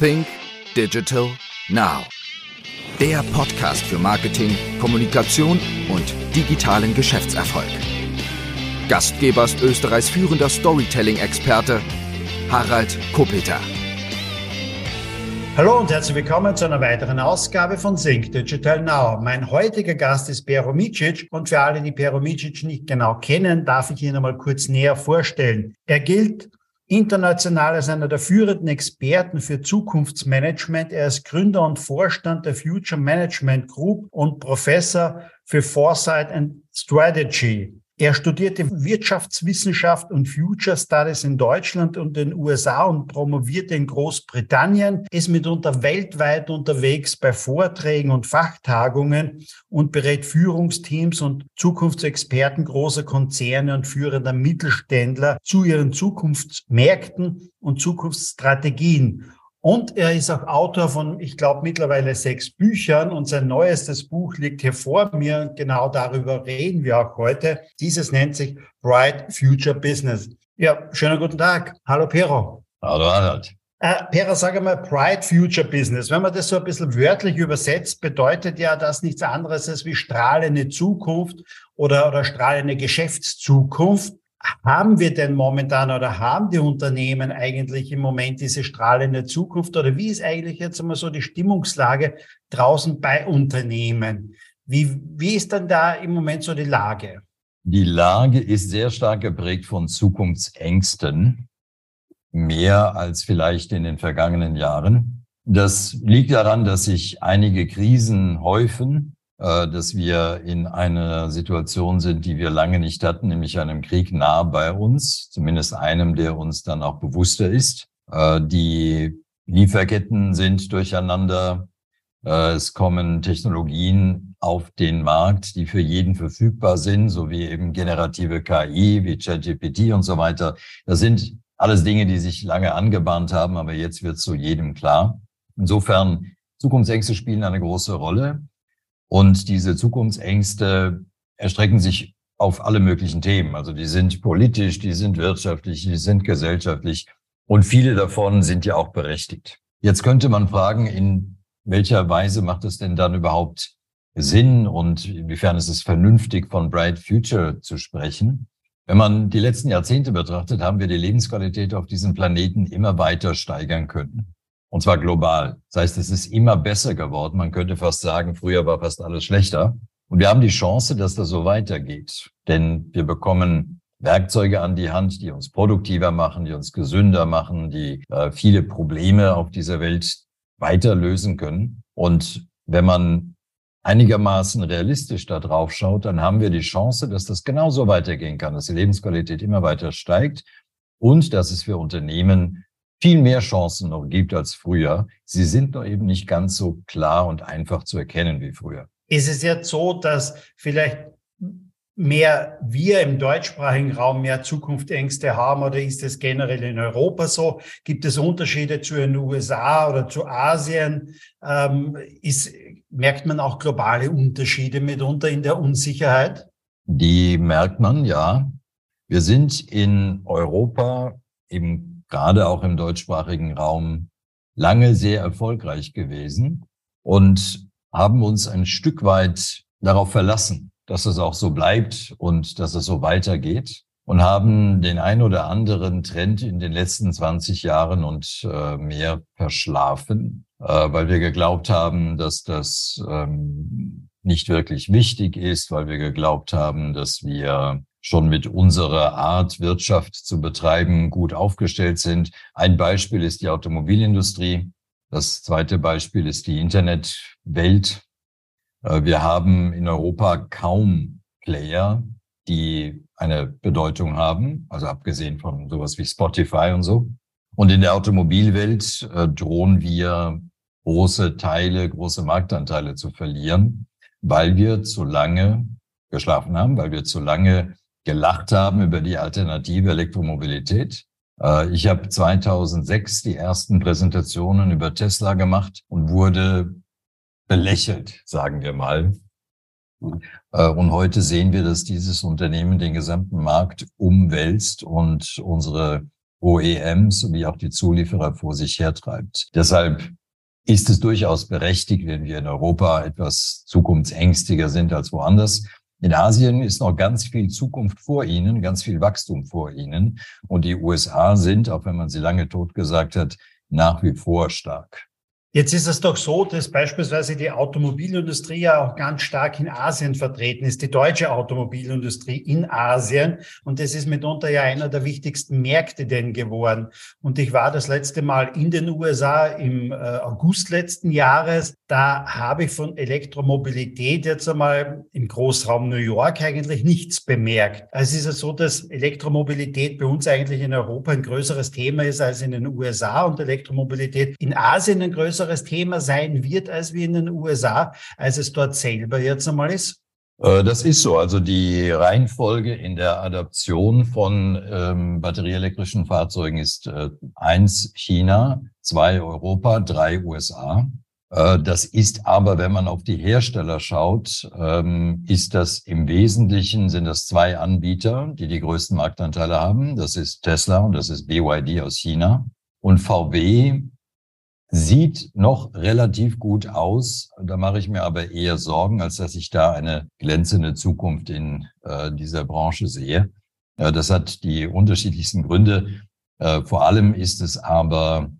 Think Digital Now. Der Podcast für Marketing, Kommunikation und digitalen Geschäftserfolg. Gastgeber ist Österreichs führender Storytelling-Experte Harald Kopeter. Hallo und herzlich willkommen zu einer weiteren Ausgabe von Think Digital Now. Mein heutiger Gast ist Pero Micic und für alle, die Pero Micic nicht genau kennen, darf ich ihn einmal kurz näher vorstellen. Er gilt international als einer der führenden Experten für Zukunftsmanagement. Er ist Gründer und Vorstand der Future Management Group und Professor für Foresight and Strategy. Er studierte Wirtschaftswissenschaft und Future Studies in Deutschland und den USA und promovierte in Großbritannien, ist mitunter weltweit unterwegs bei Vorträgen und Fachtagungen und berät Führungsteams und Zukunftsexperten großer Konzerne und führender Mittelständler zu ihren Zukunftsmärkten und Zukunftsstrategien. Und er ist auch Autor von, ich glaube, mittlerweile sechs Büchern und sein neuestes Buch liegt hier vor mir und genau darüber reden wir auch heute. Dieses nennt sich Bright Future Business. Ja, schönen guten Tag. Hallo Pero. Hallo Harald. Äh, Pera, sag mal, Bright Future Business. Wenn man das so ein bisschen wörtlich übersetzt, bedeutet ja das nichts anderes als wie strahlende Zukunft oder, oder strahlende Geschäftszukunft haben wir denn momentan oder haben die Unternehmen eigentlich im Moment diese strahlende Zukunft oder wie ist eigentlich jetzt einmal so die Stimmungslage draußen bei Unternehmen? Wie, wie ist dann da im Moment so die Lage? Die Lage ist sehr stark geprägt von Zukunftsängsten, mehr als vielleicht in den vergangenen Jahren. Das liegt daran, dass sich einige Krisen häufen, dass wir in einer Situation sind, die wir lange nicht hatten, nämlich einem Krieg nah bei uns, zumindest einem, der uns dann auch bewusster ist. Äh, die Lieferketten sind durcheinander. Äh, es kommen Technologien auf den Markt, die für jeden verfügbar sind, so wie eben generative KI, wie ChatGPT und so weiter. Das sind alles Dinge, die sich lange angebahnt haben, aber jetzt wird es so jedem klar. Insofern, Zukunftsängste spielen eine große Rolle. Und diese Zukunftsängste erstrecken sich auf alle möglichen Themen. Also die sind politisch, die sind wirtschaftlich, die sind gesellschaftlich und viele davon sind ja auch berechtigt. Jetzt könnte man fragen, in welcher Weise macht es denn dann überhaupt Sinn und inwiefern ist es vernünftig, von Bright Future zu sprechen? Wenn man die letzten Jahrzehnte betrachtet, haben wir die Lebensqualität auf diesem Planeten immer weiter steigern können. Und zwar global. Das heißt, es ist immer besser geworden. Man könnte fast sagen, früher war fast alles schlechter. Und wir haben die Chance, dass das so weitergeht. Denn wir bekommen Werkzeuge an die Hand, die uns produktiver machen, die uns gesünder machen, die äh, viele Probleme auf dieser Welt weiter lösen können. Und wenn man einigermaßen realistisch da drauf schaut, dann haben wir die Chance, dass das genauso weitergehen kann, dass die Lebensqualität immer weiter steigt und dass es für Unternehmen viel mehr Chancen noch gibt als früher. Sie sind noch eben nicht ganz so klar und einfach zu erkennen wie früher. Ist es jetzt so, dass vielleicht mehr wir im deutschsprachigen Raum mehr Zukunftsängste haben oder ist es generell in Europa so? Gibt es Unterschiede zu den USA oder zu Asien? Ähm, ist, merkt man auch globale Unterschiede mitunter in der Unsicherheit? Die merkt man, ja. Wir sind in Europa im gerade auch im deutschsprachigen Raum lange sehr erfolgreich gewesen und haben uns ein Stück weit darauf verlassen, dass es auch so bleibt und dass es so weitergeht und haben den ein oder anderen Trend in den letzten 20 Jahren und äh, mehr verschlafen, äh, weil wir geglaubt haben, dass das ähm, nicht wirklich wichtig ist, weil wir geglaubt haben, dass wir schon mit unserer Art, Wirtschaft zu betreiben, gut aufgestellt sind. Ein Beispiel ist die Automobilindustrie. Das zweite Beispiel ist die Internetwelt. Äh, wir haben in Europa kaum Player, die eine Bedeutung haben, also abgesehen von sowas wie Spotify und so. Und in der Automobilwelt äh, drohen wir große Teile, große Marktanteile zu verlieren, weil wir zu lange geschlafen haben, weil wir zu lange gelacht haben über die alternative Elektromobilität. Äh, ich habe 2006 die ersten Präsentationen über Tesla gemacht und wurde belächelt, sagen wir mal. Äh, und heute sehen wir, dass dieses Unternehmen den gesamten Markt umwälzt und unsere OEMs sowie auch die Zulieferer vor sich hertreibt. Deshalb ist es durchaus berechtigt, wenn wir in Europa etwas zukunftsängstiger sind als woanders. In Asien ist noch ganz viel Zukunft vor ihnen, ganz viel Wachstum vor ihnen. Und die USA sind, auch wenn man sie lange totgesagt hat, nach wie vor stark. Jetzt ist es doch so, dass beispielsweise die Automobilindustrie ja auch ganz stark in Asien vertreten ist, die deutsche Automobilindustrie in Asien. Und das ist mitunter ja einer der wichtigsten Märkte denn geworden. Und ich war das letzte Mal in den USA im äh, August letzten Jahres. Da habe ich von Elektromobilität jetzt einmal im Großraum New York eigentlich nichts bemerkt. Also es ist ja so, dass Elektromobilität bei uns eigentlich in Europa ein größeres Thema ist als in den USA und Elektromobilität in Asien ein größeres größeres Thema sein wird als wie in den USA, als es dort selber jetzt einmal ist? Äh, das ist so. Also die Reihenfolge in der Adaption von ähm, batterieelektrischen Fahrzeugen ist äh, eins China, zwei Europa, drei USA. Äh, das ist aber, wenn man auf die Hersteller schaut, ähm, ist das im Wesentlichen sind das zwei Anbieter, die die größten Marktanteile haben. Das ist Tesla und das ist BYD aus China. Und VW sieht noch relativ gut aus. Da mache ich mir aber eher Sorgen, als dass ich da eine glänzende Zukunft in äh, dieser Branche sehe. Äh, das hat die unterschiedlichsten Gründe. Äh, vor allem ist es aber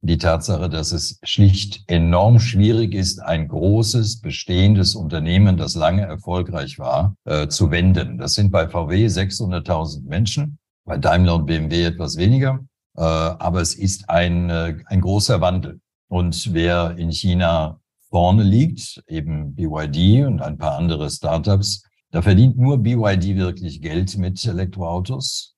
die Tatsache, dass es schlicht enorm schwierig ist, ein großes bestehendes Unternehmen, das lange erfolgreich war, äh, zu wenden. Das sind bei VW 600.000 Menschen, bei Daimler und BMW etwas weniger. Äh, aber es ist ein, äh, ein großer Wandel. Und wer in China vorne liegt, eben BYD und ein paar andere Startups, da verdient nur BYD wirklich Geld mit Elektroautos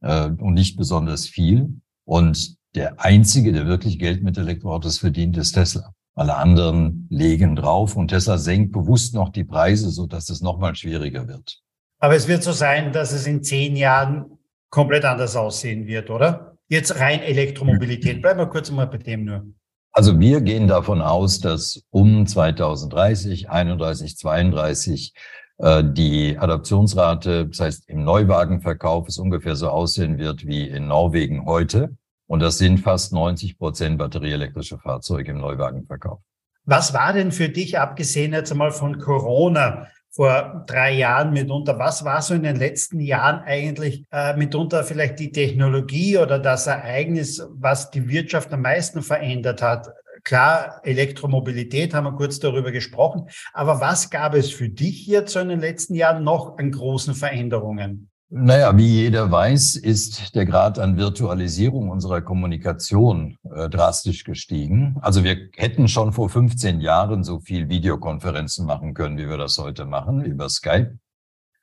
äh, und nicht besonders viel. Und der einzige, der wirklich Geld mit Elektroautos verdient, ist Tesla. Alle anderen legen drauf und Tesla senkt bewusst noch die Preise, so dass es noch mal schwieriger wird. Aber es wird so sein, dass es in zehn Jahren komplett anders aussehen wird, oder? Jetzt rein Elektromobilität. Bleiben wir kurz mal bei dem nur. Also wir gehen davon aus, dass um 2030, 31, 32 äh, die Adaptionsrate, das heißt im Neuwagenverkauf, es ungefähr so aussehen wird wie in Norwegen heute. Und das sind fast 90 Prozent batterieelektrische Fahrzeuge im Neuwagenverkauf. Was war denn für dich, abgesehen jetzt einmal von Corona, vor drei Jahren mitunter. Was war so in den letzten Jahren eigentlich äh, mitunter vielleicht die Technologie oder das Ereignis, was die Wirtschaft am meisten verändert hat? Klar, Elektromobilität haben wir kurz darüber gesprochen, aber was gab es für dich jetzt so in den letzten Jahren noch an großen Veränderungen? Naja, wie jeder weiß, ist der Grad an Virtualisierung unserer Kommunikation äh, drastisch gestiegen. Also wir hätten schon vor 15 Jahren so viel Videokonferenzen machen können, wie wir das heute machen, über Skype.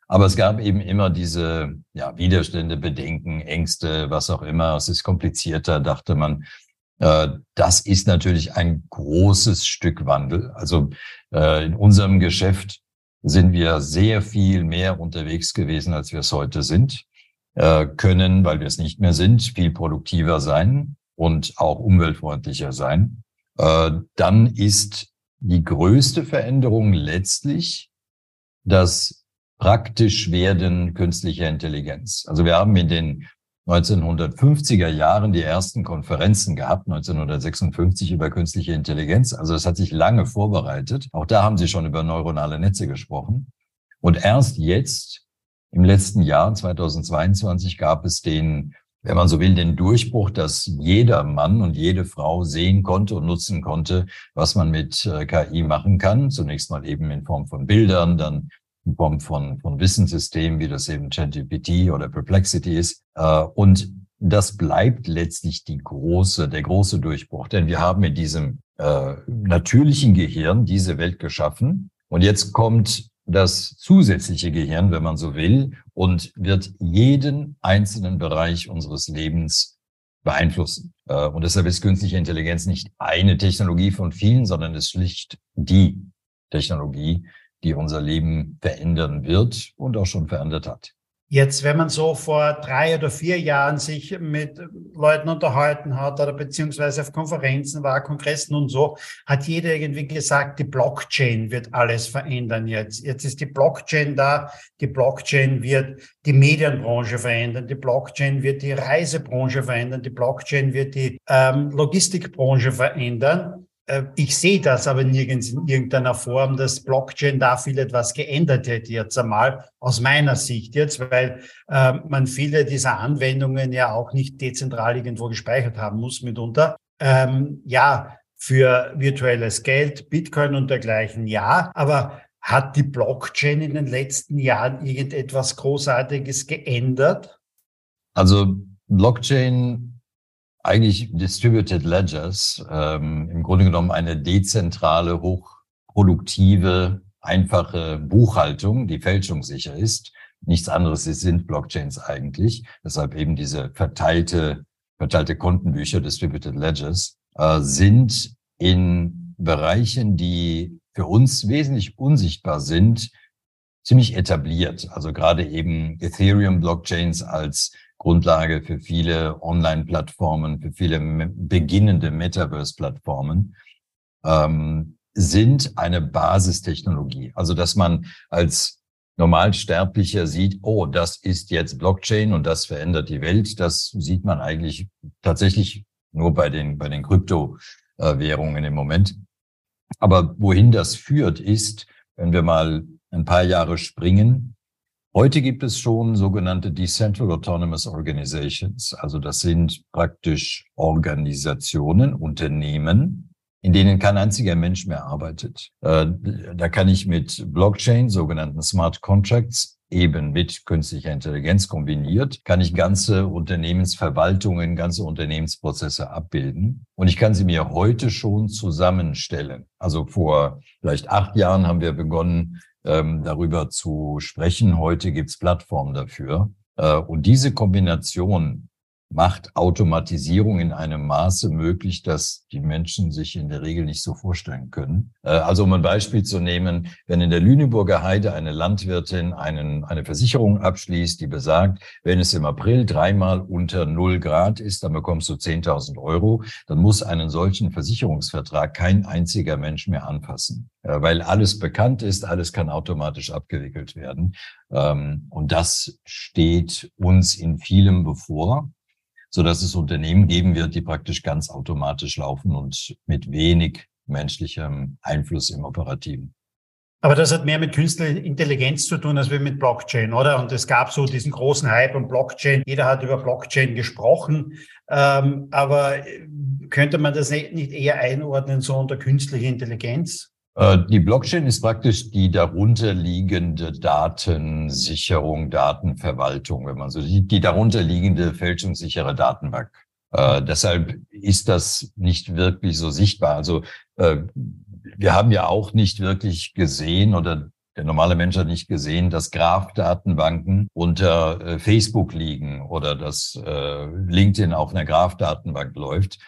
Aber es gab eben immer diese ja, Widerstände, Bedenken, Ängste, was auch immer. Es ist komplizierter, dachte man. Äh, das ist natürlich ein großes Stück Wandel. Also äh, in unserem Geschäft sind wir sehr viel mehr unterwegs gewesen, als wir es heute sind, äh, können, weil wir es nicht mehr sind, viel produktiver sein und auch umweltfreundlicher sein. Äh, dann ist die größte Veränderung letztlich das praktisch werden künstlicher Intelligenz. Also wir haben in den 1950er Jahren die ersten Konferenzen gehabt, 1956 über künstliche Intelligenz. Also es hat sich lange vorbereitet. Auch da haben Sie schon über neuronale Netze gesprochen. Und erst jetzt, im letzten Jahr, 2022, gab es den, wenn man so will, den Durchbruch, dass jeder Mann und jede Frau sehen konnte und nutzen konnte, was man mit äh, KI machen kann. Zunächst mal eben in Form von Bildern, dann in Form von, von Wissenssystemen, wie das eben ChatGPT oder Perplexity ist. Äh, und das bleibt letztlich die große, der große Durchbruch, denn wir haben in diesem äh, natürlichen Gehirn diese Welt geschaffen. Und jetzt kommt das zusätzliche Gehirn, wenn man so will, und wird jeden einzelnen Bereich unseres Lebens beeinflussen. Äh, und deshalb ist künstliche Intelligenz nicht eine Technologie von vielen, sondern ist schlicht die Technologie, die unser Leben verändern wird und auch schon verändert hat. Jetzt, wenn man so vor drei oder vier Jahren sich mit Leuten unterhalten hat oder beziehungsweise auf Konferenzen war, Kongressen und so, hat jeder irgendwie gesagt, die Blockchain wird alles verändern jetzt. Jetzt ist die Blockchain da, die Blockchain wird die Medienbranche verändern, die Blockchain wird die Reisebranche verändern, die Blockchain wird die ähm, Logistikbranche verändern. Äh, ich sehe das aber nirgends in irgendeiner Form, dass Blockchain da viel etwas geändert hätte jetzt einmal, aus meiner Sicht jetzt, weil äh, man viele dieser Anwendungen ja auch nicht dezentral irgendwo gespeichert haben muss mitunter. Ähm, ja, für virtuelles Geld, Bitcoin und dergleichen, ja, aber hat die Blockchain in den letzten Jahren irgendetwas Großartiges geändert? Also Blockchain eigentlich Distributed Ledgers, ähm, im Grunde genommen eine dezentrale, hochproduktive, einfache Buchhaltung, die fälschungssicher ist. Nichts anderes sind Blockchains eigentlich. Deshalb eben diese verteilte, verteilte Kontenbücher, Distributed Ledgers, äh, sind in Bereichen, die für uns wesentlich unsichtbar sind, ziemlich etabliert. Also gerade eben Ethereum Blockchains als Grundlage für viele Online-Plattformen, für viele beginnende Metaverse-Plattformen, ähm, sind eine Basistechnologie. Also dass man als Normalsterblicher sieht, oh, das ist jetzt Blockchain und das verändert die Welt, das sieht man eigentlich tatsächlich nur bei den, bei den Kryptowährungen im Moment. Aber wohin das führt, ist, wenn wir mal ein paar Jahre springen, Heute gibt es schon sogenannte Decentral Autonomous Organizations. Also das sind praktisch Organisationen, Unternehmen, in denen kein einziger Mensch mehr arbeitet. Äh, da kann ich mit Blockchain, sogenannten Smart Contracts, eben mit künstlicher Intelligenz kombiniert, kann ich ganze Unternehmensverwaltungen, ganze Unternehmensprozesse abbilden. Und ich kann sie mir heute schon zusammenstellen. Also vor vielleicht acht Jahren haben wir begonnen, ähm, darüber zu sprechen. Heute gibt's Plattformen dafür. Äh, und diese Kombination macht Automatisierung in einem Maße möglich, dass die Menschen sich in der Regel nicht so vorstellen können. Äh, also um ein Beispiel zu nehmen, wenn in der Lüneburger Heide eine Landwirtin einen, eine Versicherung abschließt, die besagt, wenn es im April dreimal unter null Grad ist, dann bekommst du 10.000 Euro, dann muss einen solchen Versicherungsvertrag kein einziger Mensch mehr anpassen, äh, weil alles bekannt ist, alles kann automatisch abgewickelt werden. Ähm, und das steht uns in vielem bevor so dass es Unternehmen geben wird, die praktisch ganz automatisch laufen und mit wenig menschlichem Einfluss im Operativen. Aber das hat mehr mit künstlicher Intelligenz zu tun als mit Blockchain, oder? Und es gab so diesen großen Hype um Blockchain. Jeder hat über Blockchain gesprochen. Ähm, aber könnte man das nicht eher einordnen so unter künstliche Intelligenz? Äh, die Blockchain ist praktisch die darunterliegende Datensicherung, Datenverwaltung, wenn man so sieht, die darunterliegende fälschungssichere Datenbank. Äh, deshalb ist das nicht wirklich so sichtbar. Also äh, wir haben ja auch nicht wirklich gesehen oder der normale Mensch hat nicht gesehen, dass Graph-Datenbanken unter äh, Facebook liegen oder dass äh, LinkedIn auf einer Graph-Datenbank läuft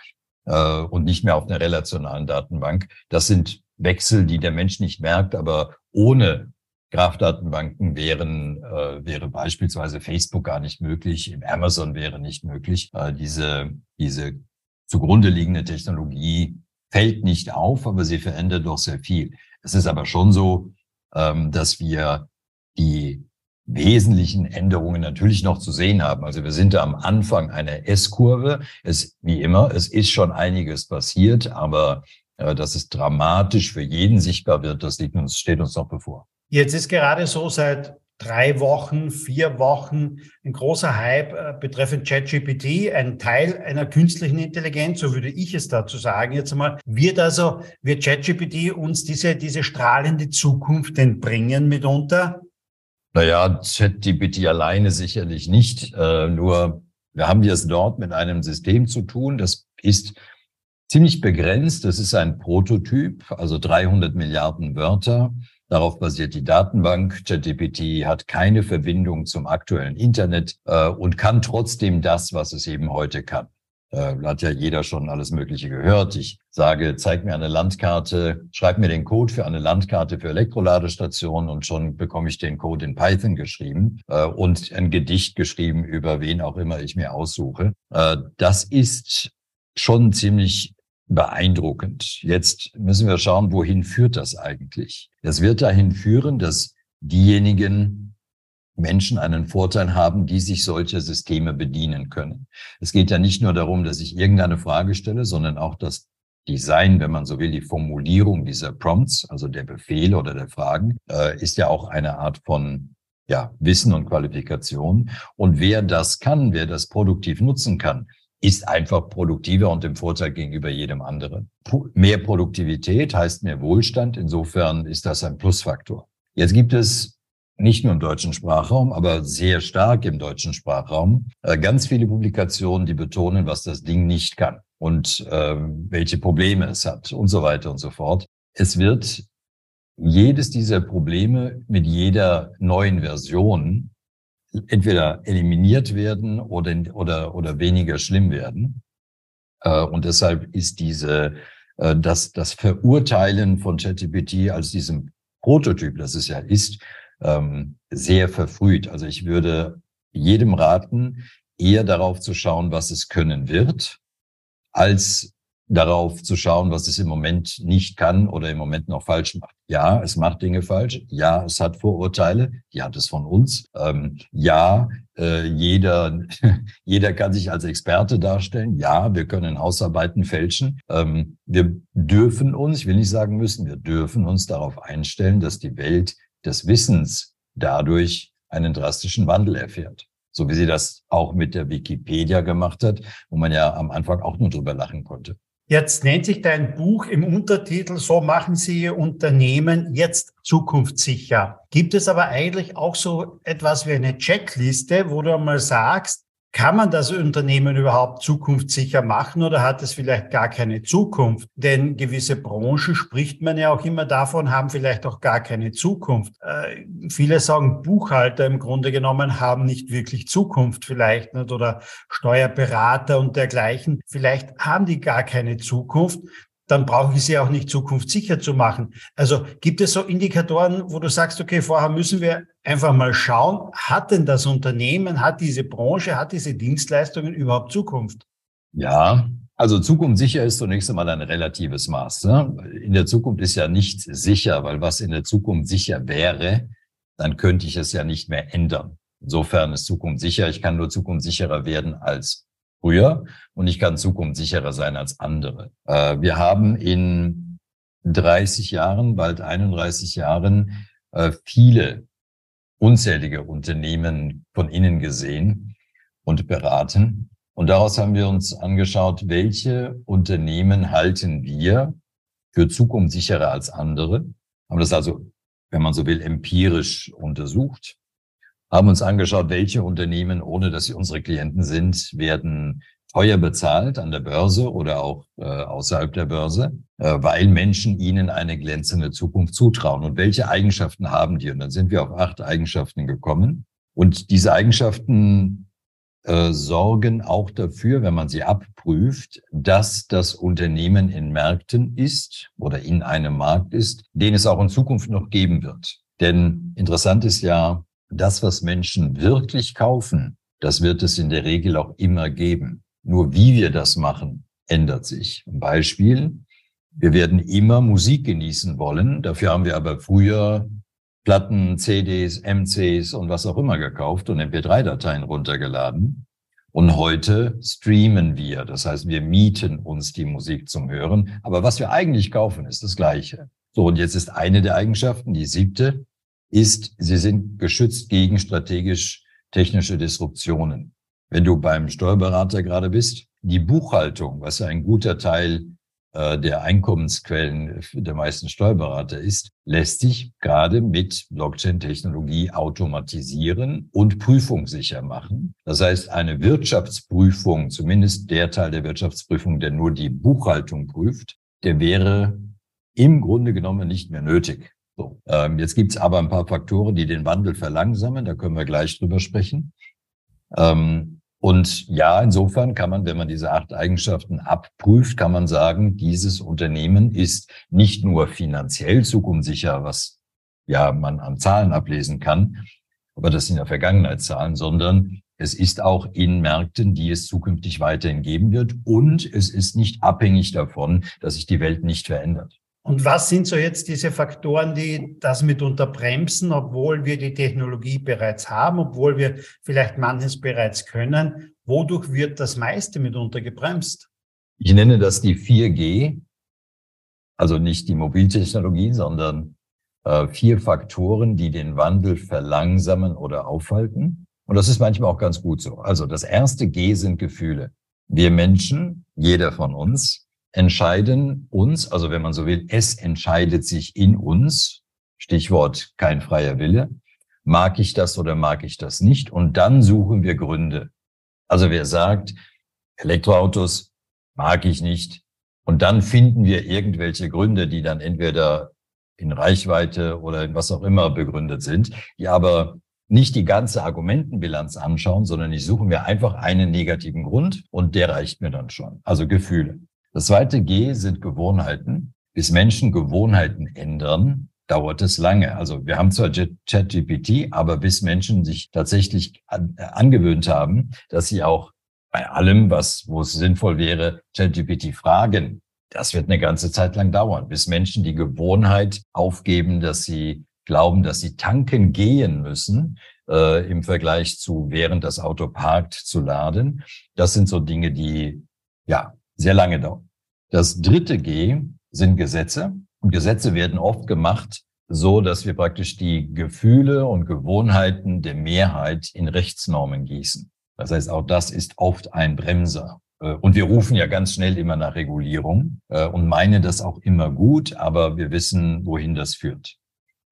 äh, und nicht mehr auf einer relationalen Datenbank. Das sind Wechsel, die der Mensch nicht merkt, aber ohne Graph-Datenbanken wären, äh, wäre beispielsweise Facebook gar nicht möglich, im Amazon wäre nicht möglich. Äh, diese, diese zugrunde liegende Technologie fällt nicht auf, aber sie verändert doch sehr viel. Es ist aber schon so, ähm, dass wir die wesentlichen Änderungen natürlich noch zu sehen haben. Also wir sind da am Anfang einer S-Kurve. Es, wie immer, es ist schon einiges passiert, aber dass es dramatisch für jeden sichtbar wird, das liegt uns, steht uns noch bevor. Jetzt ist gerade so seit drei Wochen, vier Wochen ein großer Hype äh, betreffend ChatGPT, ein Teil einer künstlichen Intelligenz, so würde ich es dazu sagen jetzt einmal, wird also, wird ChatGPT uns diese, diese strahlende Zukunft denn bringen mitunter? Naja, ChatGPT alleine sicherlich nicht, äh, nur wir haben es dort mit einem System zu tun, das ist ziemlich begrenzt. Das ist ein Prototyp, also 300 Milliarden Wörter. Darauf basiert die Datenbank. ChatGPT hat keine Verbindung zum aktuellen Internet äh, und kann trotzdem das, was es eben heute kann. Äh, hat ja jeder schon alles Mögliche gehört. Ich sage, zeig mir eine Landkarte, schreib mir den Code für eine Landkarte für Elektroladestationen und schon bekomme ich den Code in Python geschrieben äh, und ein Gedicht geschrieben über wen auch immer ich mir aussuche. Äh, das ist schon ziemlich beeindruckend. Jetzt müssen wir schauen, wohin führt das eigentlich? Es wird dahin führen, dass diejenigen, Menschen einen Vorteil haben, die sich solcher Systeme bedienen können. Es geht ja nicht nur darum, dass ich irgendeine Frage stelle, sondern auch das Design, wenn man so will, die Formulierung dieser Prompts, also der Befehle oder der Fragen, äh, ist ja auch eine Art von ja, Wissen und Qualifikation. Und wer das kann, wer das produktiv nutzen kann, ist einfach produktiver und im Vorteil gegenüber jedem anderen. Mehr Produktivität heißt mehr Wohlstand. Insofern ist das ein Plusfaktor. Jetzt gibt es nicht nur im deutschen Sprachraum, aber sehr stark im deutschen Sprachraum, äh, ganz viele Publikationen, die betonen, was das Ding nicht kann und äh, welche Probleme es hat und so weiter und so fort. Es wird jedes dieser Probleme mit jeder neuen Version entweder eliminiert werden oder, oder, oder weniger schlimm werden. Äh, und deshalb ist diese, äh, das, das Verurteilen von ChatGPT als diesem Prototyp, das es ja ist, ähm, sehr verfrüht. Also ich würde jedem raten, eher darauf zu schauen, was es können wird, als darauf zu schauen, was es im Moment nicht kann oder im Moment noch falsch macht. Ja, es macht Dinge falsch. Ja, es hat Vorurteile. Die hat es von uns. Ähm, ja, äh, jeder, jeder kann sich als Experte darstellen. Ja, wir können Hausarbeiten fälschen. Ähm, wir dürfen uns, ich will nicht sagen müssen, wir dürfen uns darauf einstellen, dass die Welt des Wissens dadurch einen drastischen Wandel erfährt. So wie sie das auch mit der Wikipedia gemacht hat, wo man ja am Anfang auch nur drüber lachen konnte. Jetzt nennt sich dein Buch im Untertitel So machen Sie Ihr Unternehmen jetzt zukunftssicher. Gibt es aber eigentlich auch so etwas wie eine Checkliste, wo du einmal sagst, kann man das Unternehmen überhaupt zukunftssicher machen oder hat es vielleicht gar keine Zukunft? Denn gewisse Branchen spricht man ja auch immer davon, haben vielleicht auch gar keine Zukunft. Äh, viele sagen, Buchhalter im Grunde genommen haben nicht wirklich Zukunft vielleicht nicht oder Steuerberater und dergleichen. Vielleicht haben die gar keine Zukunft dann brauche ich sie auch nicht zukunftssicher zu machen. Also gibt es so Indikatoren, wo du sagst, okay, vorher müssen wir einfach mal schauen, hat denn das Unternehmen, hat diese Branche, hat diese Dienstleistungen überhaupt Zukunft? Ja, also zukunftssicher ist zunächst einmal ein relatives Maß. Ne? In der Zukunft ist ja nichts sicher, weil was in der Zukunft sicher wäre, dann könnte ich es ja nicht mehr ändern. Insofern ist Zukunft sicher. Ich kann nur zukunftssicherer werden als früher und ich kann zukunftssicherer sein als andere. Äh, wir haben in 30 Jahren, bald 31 Jahren, äh, viele unzählige Unternehmen von innen gesehen und beraten. Und daraus haben wir uns angeschaut, welche Unternehmen halten wir für zukunftssicherer als andere. Haben das also, wenn man so will, empirisch untersucht haben uns angeschaut, welche Unternehmen, ohne dass sie unsere Klienten sind, werden teuer bezahlt an der Börse oder auch äh, außerhalb der Börse, äh, weil Menschen ihnen eine glänzende Zukunft zutrauen. Und welche Eigenschaften haben die? Und dann sind wir auf acht Eigenschaften gekommen. Und diese Eigenschaften äh, sorgen auch dafür, wenn man sie abprüft, dass das Unternehmen in Märkten ist oder in einem Markt ist, den es auch in Zukunft noch geben wird. Denn interessant ist ja, das, was Menschen wirklich kaufen, das wird es in der Regel auch immer geben. Nur wie wir das machen, ändert sich. Ein Beispiel. Wir werden immer Musik genießen wollen. Dafür haben wir aber früher Platten, CDs, MCs und was auch immer gekauft und MP3-Dateien runtergeladen. Und heute streamen wir. Das heißt, wir mieten uns die Musik zum Hören. Aber was wir eigentlich kaufen, ist das Gleiche. So, und jetzt ist eine der Eigenschaften, die siebte, ist, sie sind geschützt gegen strategisch technische Disruptionen. Wenn du beim Steuerberater gerade bist, die Buchhaltung, was ein guter Teil äh, der Einkommensquellen der meisten Steuerberater ist, lässt sich gerade mit Blockchain-Technologie automatisieren und prüfungssicher machen. Das heißt, eine Wirtschaftsprüfung, zumindest der Teil der Wirtschaftsprüfung, der nur die Buchhaltung prüft, der wäre im Grunde genommen nicht mehr nötig. So, ähm, jetzt gibt's aber ein paar Faktoren, die den Wandel verlangsamen. Da können wir gleich drüber sprechen. Ähm, Und ja, insofern kann man, wenn man diese acht Eigenschaften abprüft, kann man sagen, dieses Unternehmen ist nicht nur finanziell zukunftssicher, was ja man an Zahlen ablesen kann, aber das sind ja Vergangenheitszahlen, sondern es ist auch in Märkten, die es zukünftig weiterhin geben wird. Und es ist nicht abhängig davon, dass sich die Welt nicht verändert. Und was sind so jetzt diese Faktoren, die das mitunter bremsen, obwohl wir die Technologie bereits haben, obwohl wir vielleicht manches bereits können? Wodurch wird das meiste mitunter gebremst? Ich nenne das die 4G, also nicht die Mobiltechnologie, sondern äh, vier Faktoren, die den Wandel verlangsamen oder aufhalten. Und das ist manchmal auch ganz gut so. Also das erste G sind Gefühle. Wir Menschen, jeder von uns, entscheiden uns, also wenn man so will, es entscheidet sich in uns, Stichwort kein freier Wille, mag ich das oder mag ich das nicht? Und dann suchen wir Gründe. Also wer sagt, Elektroautos mag ich nicht. Und dann finden wir irgendwelche Gründe, die dann entweder in Reichweite oder in was auch immer begründet sind, die aber nicht die ganze Argumentenbilanz anschauen, sondern ich suche mir einfach einen negativen Grund und der reicht mir dann schon. Also Gefühle. Das zweite G sind Gewohnheiten. Bis Menschen Gewohnheiten ändern, dauert es lange. Also wir haben zwar ChatGPT, aber bis Menschen sich tatsächlich an, äh, angewöhnt haben, dass sie auch bei allem, was, wo es sinnvoll wäre, ChatGPT fragen, das wird eine ganze Zeit lang dauern, bis Menschen die Gewohnheit aufgeben, dass sie glauben, dass sie tanken gehen müssen, äh, im Vergleich zu während das Auto parkt zu laden. Das sind so Dinge, die ja sehr lange dauern. Das dritte G sind Gesetze. Und Gesetze werden oft gemacht, so dass wir praktisch die Gefühle und Gewohnheiten der Mehrheit in Rechtsnormen gießen. Das heißt, auch das ist oft ein Bremser. Äh, und wir rufen ja ganz schnell immer nach Regulierung äh, und meinen das auch immer gut, aber wir wissen, wohin das führt.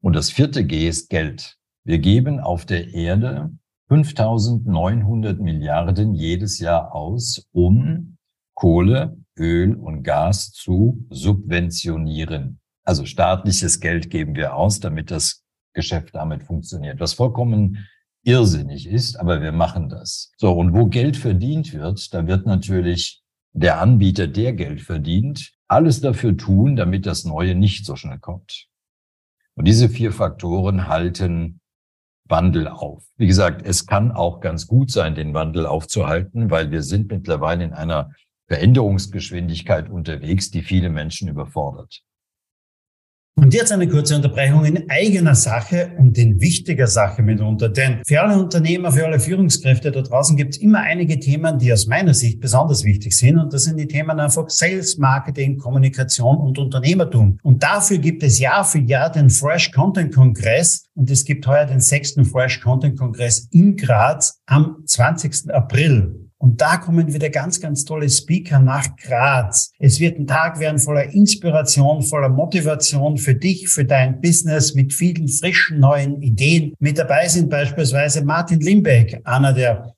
Und das vierte G ist Geld. Wir geben auf der Erde 5900 Milliarden jedes Jahr aus, um Kohle, Öl und Gas zu subventionieren. Also staatliches Geld geben wir aus, damit das Geschäft damit funktioniert. Was vollkommen irrsinnig ist, aber wir machen das. So, und wo Geld verdient wird, da wird natürlich der Anbieter, der Geld verdient, alles dafür tun, damit das Neue nicht so schnell kommt. Und diese vier Faktoren halten Wandel auf. Wie gesagt, es kann auch ganz gut sein, den Wandel aufzuhalten, weil wir sind mittlerweile in einer Veränderungsgeschwindigkeit unterwegs, die viele Menschen überfordert. Und jetzt eine kurze Unterbrechung in eigener Sache und in wichtiger Sache mitunter. Denn für alle Unternehmer, für alle Führungskräfte da draußen gibt es immer einige Themen, die aus meiner Sicht besonders wichtig sind. Und das sind die Themen einfach Sales, Marketing, Kommunikation und Unternehmertum. Und dafür gibt es Jahr für Jahr den Fresh Content Kongress. Und es gibt heuer den sechsten Fresh Content Kongress in Graz am 20. April. Und da kommen wieder ganz, ganz tolle Speaker nach Graz. Es wird ein Tag werden voller Inspiration, voller Motivation für dich, für dein Business mit vielen frischen neuen Ideen. Mit dabei sind beispielsweise Martin Limbeck, einer der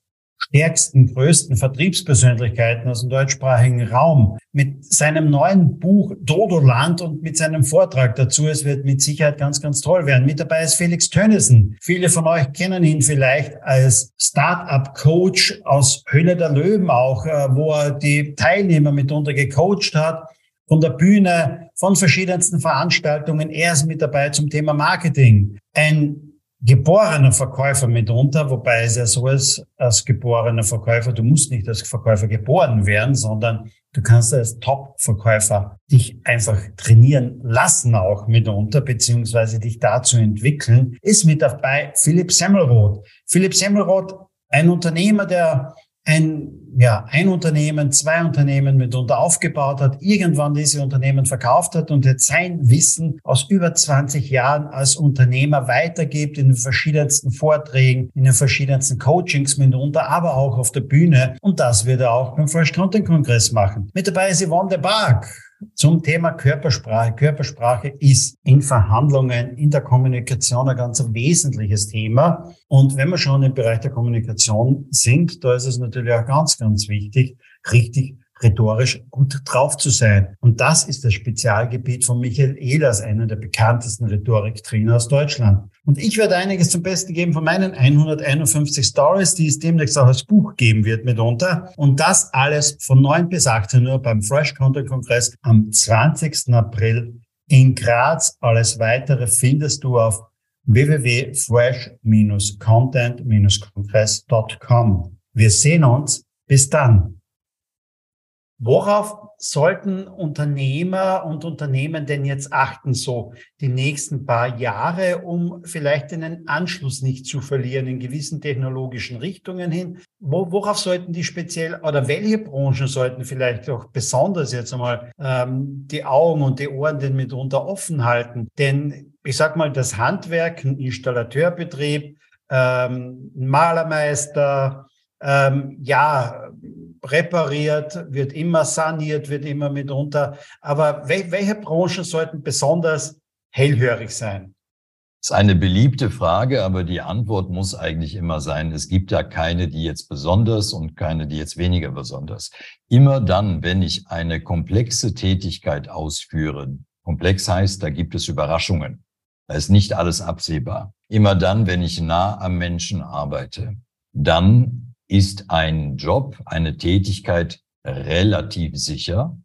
stärksten, größten Vertriebspersönlichkeiten aus dem deutschsprachigen Raum. Mit seinem neuen Buch Dodoland und mit seinem Vortrag dazu. Es wird mit Sicherheit ganz, ganz toll werden. Mit dabei ist Felix Tönnissen. Viele von euch kennen ihn vielleicht als Startup-Coach aus Höhle der Löwen auch, äh, wo er die Teilnehmer mitunter gecoacht hat von der Bühne, von verschiedensten Veranstaltungen. Er ist mit dabei zum Thema Marketing. Ein geborener Verkäufer mitunter, wobei es ja so ist, als geborener Verkäufer, du musst nicht als Verkäufer geboren werden, sondern du kannst als Top-Verkäufer dich einfach trainieren lassen auch mitunter, beziehungsweise dich dazu entwickeln, ist mit dabei Philipp Semmelroth. Philipp Semmelroth, ein Unternehmer, der ein, ja, ein Unternehmen, zwei Unternehmen mitunter aufgebaut hat, irgendwann diese Unternehmen verkauft hat und jetzt sein Wissen aus über 20 Jahren als Unternehmer weitergibt in den verschiedensten Vorträgen, in den verschiedensten Coachings mitunter, aber auch auf der Bühne. Und das wird er auch beim Fresh Content Kongress machen. Mit dabei ist Yvonne de Barg zum Thema Körpersprache. Körpersprache ist in Verhandlungen, in der Kommunikation ein ganz wesentliches Thema. Und wenn wir schon im Bereich der Kommunikation sind, da ist es natürlich auch ganz, ganz wichtig, richtig rhetorisch gut drauf zu sein. Und das ist das Spezialgebiet von Michael Ehlers, einer der bekanntesten Rhetoriktrainer aus Deutschland. Und ich werde einiges zum Besten geben von meinen 151 Stories, die es demnächst auch als Buch geben wird mitunter. Und das alles von 9 bis 18 Uhr beim Fresh Content Kongress am 20. April in Graz. Alles weitere findest du auf www.fresh-content-kongress.com. Wir sehen uns. Bis dann. Worauf sollten Unternehmer und Unternehmen denn jetzt achten, so die nächsten paar Jahre, um vielleicht einen Anschluss nicht zu verlieren in gewissen technologischen Richtungen hin? worauf sollten die speziell oder welche Branchen sollten vielleicht auch besonders jetzt einmal ähm, die Augen und die Ohren denn mitunter offen halten? Denn ich sag mal, das Handwerk, ein Installateurbetrieb, ähm, Malermeister, ähm, ja, repariert, wird immer saniert, wird immer mitunter. Aber wel welche Branchen sollten besonders hellhörig sein? Das ist eine beliebte Frage, aber die Antwort muss eigentlich immer sein, es gibt ja keine, die jetzt besonders und keine, die jetzt weniger besonders. Immer dann, wenn ich eine komplexe Tätigkeit ausführe, komplex heißt, da gibt es Überraschungen. Da ist nicht alles absehbar. Immer dann, wenn ich nah am Menschen arbeite, dann ist ein Job, eine Tätigkeit relativ sicher,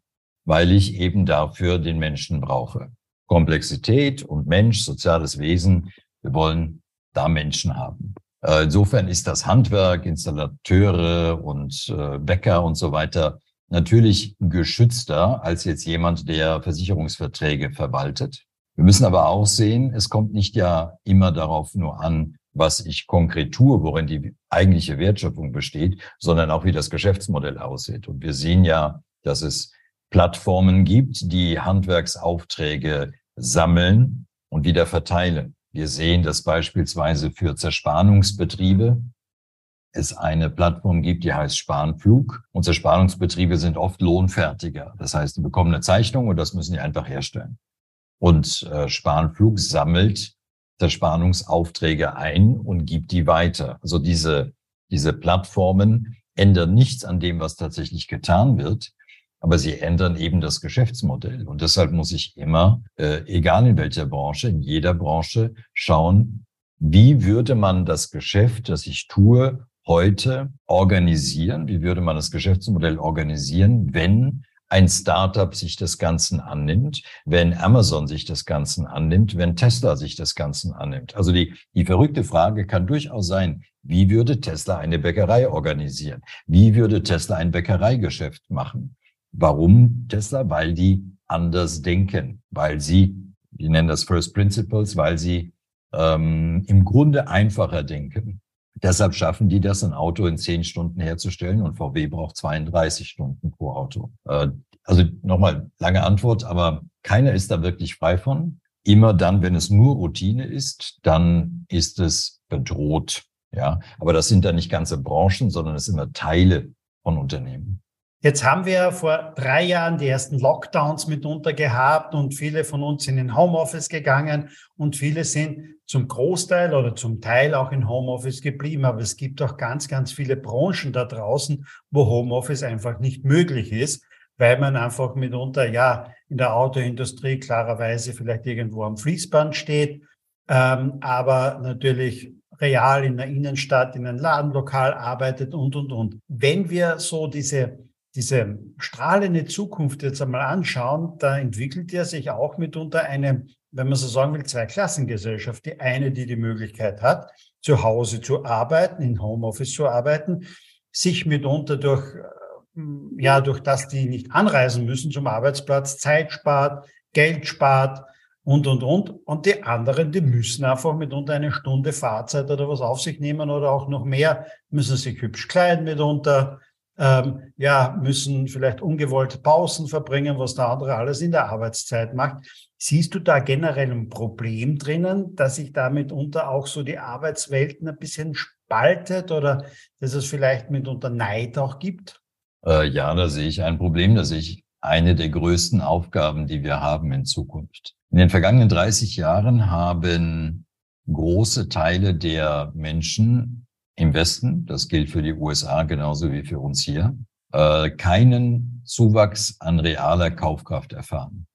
weil ich eben dafür den Menschen brauche. Komplexität und Mensch, soziales Wesen, wir wollen da Menschen haben. Äh, insofern ist das Handwerk, Installateure und äh, Bäcker und so weiter natürlich geschützter als jetzt jemand, der Versicherungsverträge verwaltet. Wir müssen aber auch sehen, es kommt nicht ja immer darauf nur an, was ich konkret tue, worin die eigentliche Wertschöpfung besteht, sondern auch wie das Geschäftsmodell aussieht. Und wir sehen ja, dass es Plattformen gibt, die Handwerksaufträge sammeln und wieder verteilen. Wir sehen, dass beispielsweise für Zerspannungsbetriebe es eine Plattform gibt, die heißt Spanflug. Und Zerspannungsbetriebe sind oft lohnfertiger. Das heißt, die bekommen eine Zeichnung und das müssen die einfach herstellen. Und äh, Spanflug sammelt Zerspannungsaufträge ein und gibt die weiter. Also diese, diese Plattformen ändern nichts an dem, was tatsächlich getan wird, aber sie ändern eben das Geschäftsmodell. Und deshalb muss ich immer, äh, egal in welcher Branche, in jeder Branche schauen, wie würde man das Geschäft, das ich tue, heute organisieren? Wie würde man das Geschäftsmodell organisieren, wenn ein Startup sich des Ganzen annimmt, wenn Amazon sich des Ganzen annimmt, wenn Tesla sich des Ganzen annimmt. Also die, die verrückte Frage kann durchaus sein, wie würde Tesla eine Bäckerei organisieren? Wie würde Tesla ein Bäckereigeschäft machen? Warum Tesla? Weil die anders denken, weil sie, wir nennen das First Principles, weil sie ähm, im Grunde einfacher denken. Deshalb schaffen die das, ein Auto in zehn Stunden herzustellen und VW braucht 32 Stunden pro Auto. Äh, also nochmal lange Antwort, aber keiner ist da wirklich frei von. Immer dann, wenn es nur Routine ist, dann ist es bedroht. Ja, aber das sind dann nicht ganze Branchen, sondern es sind immer Teile von Unternehmen. Jetzt haben wir vor drei Jahren die ersten Lockdowns mitunter gehabt und viele von uns sind in Homeoffice gegangen und viele sind zum Großteil oder zum Teil auch in Homeoffice geblieben. Aber es gibt auch ganz, ganz viele Branchen da draußen, wo Homeoffice einfach nicht möglich ist, weil man einfach mitunter, ja, in der Autoindustrie klarerweise vielleicht irgendwo am Fließband steht, ähm, aber natürlich real in der Innenstadt, in einem Ladenlokal arbeitet und, und, und. Wenn wir so diese diese strahlende Zukunft jetzt einmal anschauen, da entwickelt ja sich auch mitunter eine, wenn man so sagen will, Zweiklassengesellschaft. Die eine, die die Möglichkeit hat, zu Hause zu arbeiten, in Homeoffice zu arbeiten, sich mitunter durch, äh, ja, durch das die nicht anreisen müssen zum Arbeitsplatz, Zeit spart, Geld spart und, und, und. Und die anderen, die müssen einfach mitunter eine Stunde Fahrzeit oder was auf sich nehmen oder auch noch mehr, müssen sich hübsch kleiden mitunter, ähm, ja, müssen vielleicht ungewollte Pausen verbringen, was der andere alles in der Arbeitszeit macht. Siehst du da generell ein Problem drinnen, dass sich damit unter auch so die Arbeitswelten ein bisschen spaltet oder dass es vielleicht mitunter Neid auch gibt? Äh, ja, da sehe ich ein Problem, da sehe ich eine der größten Aufgaben, die wir haben in Zukunft. In den vergangenen 30 Jahren haben große Teile der Menschen im Westen, das gilt für die USA genauso wie für uns hier, äh, keinen Zuwachs an realer Kaufkraft erfahren.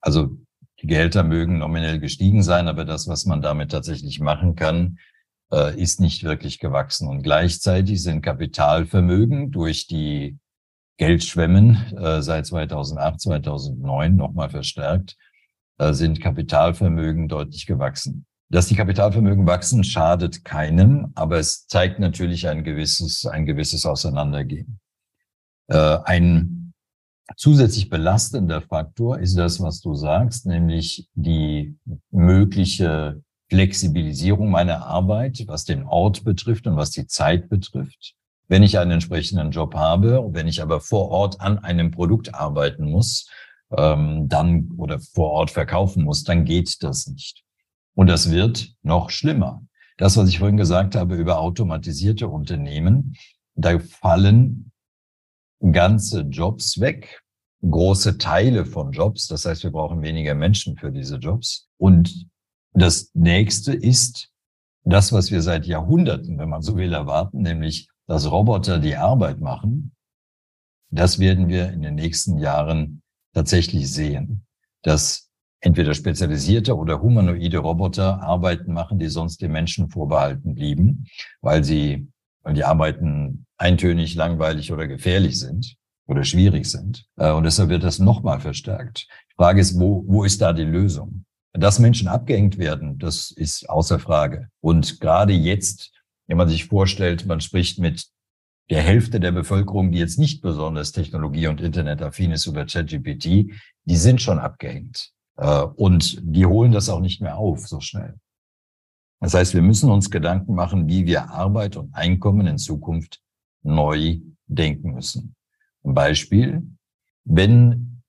Also die Gehälter mögen nominell gestiegen sein, aber das, was man damit tatsächlich machen kann, äh, ist nicht wirklich gewachsen. Und gleichzeitig sind Kapitalvermögen durch die Geldschwemmen äh, seit 2008, 2009 nochmal verstärkt, äh, sind Kapitalvermögen deutlich gewachsen. Dass die Kapitalvermögen wachsen, schadet keinem, aber es zeigt natürlich ein gewisses, ein gewisses Auseinandergehen. Äh, ein zusätzlich belastender Faktor ist das, was du sagst, nämlich die mögliche Flexibilisierung meiner Arbeit, was den Ort betrifft und was die Zeit betrifft. Wenn ich einen entsprechenden Job habe, wenn ich aber vor Ort an einem Produkt arbeiten muss, ähm, dann oder vor Ort verkaufen muss, dann geht das nicht. Und das wird noch schlimmer. Das, was ich vorhin gesagt habe über automatisierte Unternehmen, da fallen ganze Jobs weg, große Teile von Jobs. Das heißt, wir brauchen weniger Menschen für diese Jobs. Und das nächste ist das, was wir seit Jahrhunderten, wenn man so will, erwarten, nämlich, dass Roboter die Arbeit machen. Das werden wir in den nächsten Jahren tatsächlich sehen, dass entweder spezialisierte oder humanoide Roboter Arbeiten machen, die sonst den Menschen vorbehalten blieben, weil sie, weil die Arbeiten eintönig, langweilig oder gefährlich sind oder schwierig sind. Äh, und deshalb wird das nochmal verstärkt. Die Frage ist, wo, wo ist da die Lösung? Dass Menschen abgehängt werden, das ist außer Frage. Und gerade jetzt, wenn man sich vorstellt, man spricht mit der Hälfte der Bevölkerung, die jetzt nicht besonders technologie- und internetaffin ist über ChatGPT, die sind schon abgehängt. Äh, und die holen das auch nicht mehr auf so schnell. Das heißt, wir müssen uns Gedanken machen, wie wir Arbeit und Einkommen in Zukunft neu denken müssen. Ein Beispiel, wenn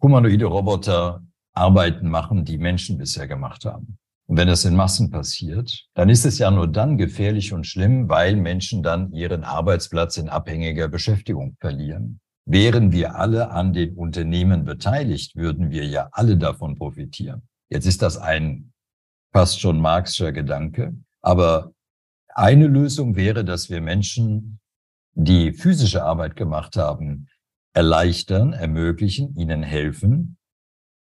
humanoide Roboter Arbeiten machen, die Menschen bisher gemacht haben. Und wenn das in Massen passiert, dann ist es ja nur dann gefährlich und schlimm, weil Menschen dann ihren Arbeitsplatz in abhängiger Beschäftigung verlieren. Wären wir alle an den Unternehmen beteiligt, würden wir ja alle davon profitieren. Jetzt ist das ein fast schon marxischer Gedanke, aber eine Lösung wäre, dass wir Menschen, die physische Arbeit gemacht haben, erleichtern, ermöglichen, ihnen helfen,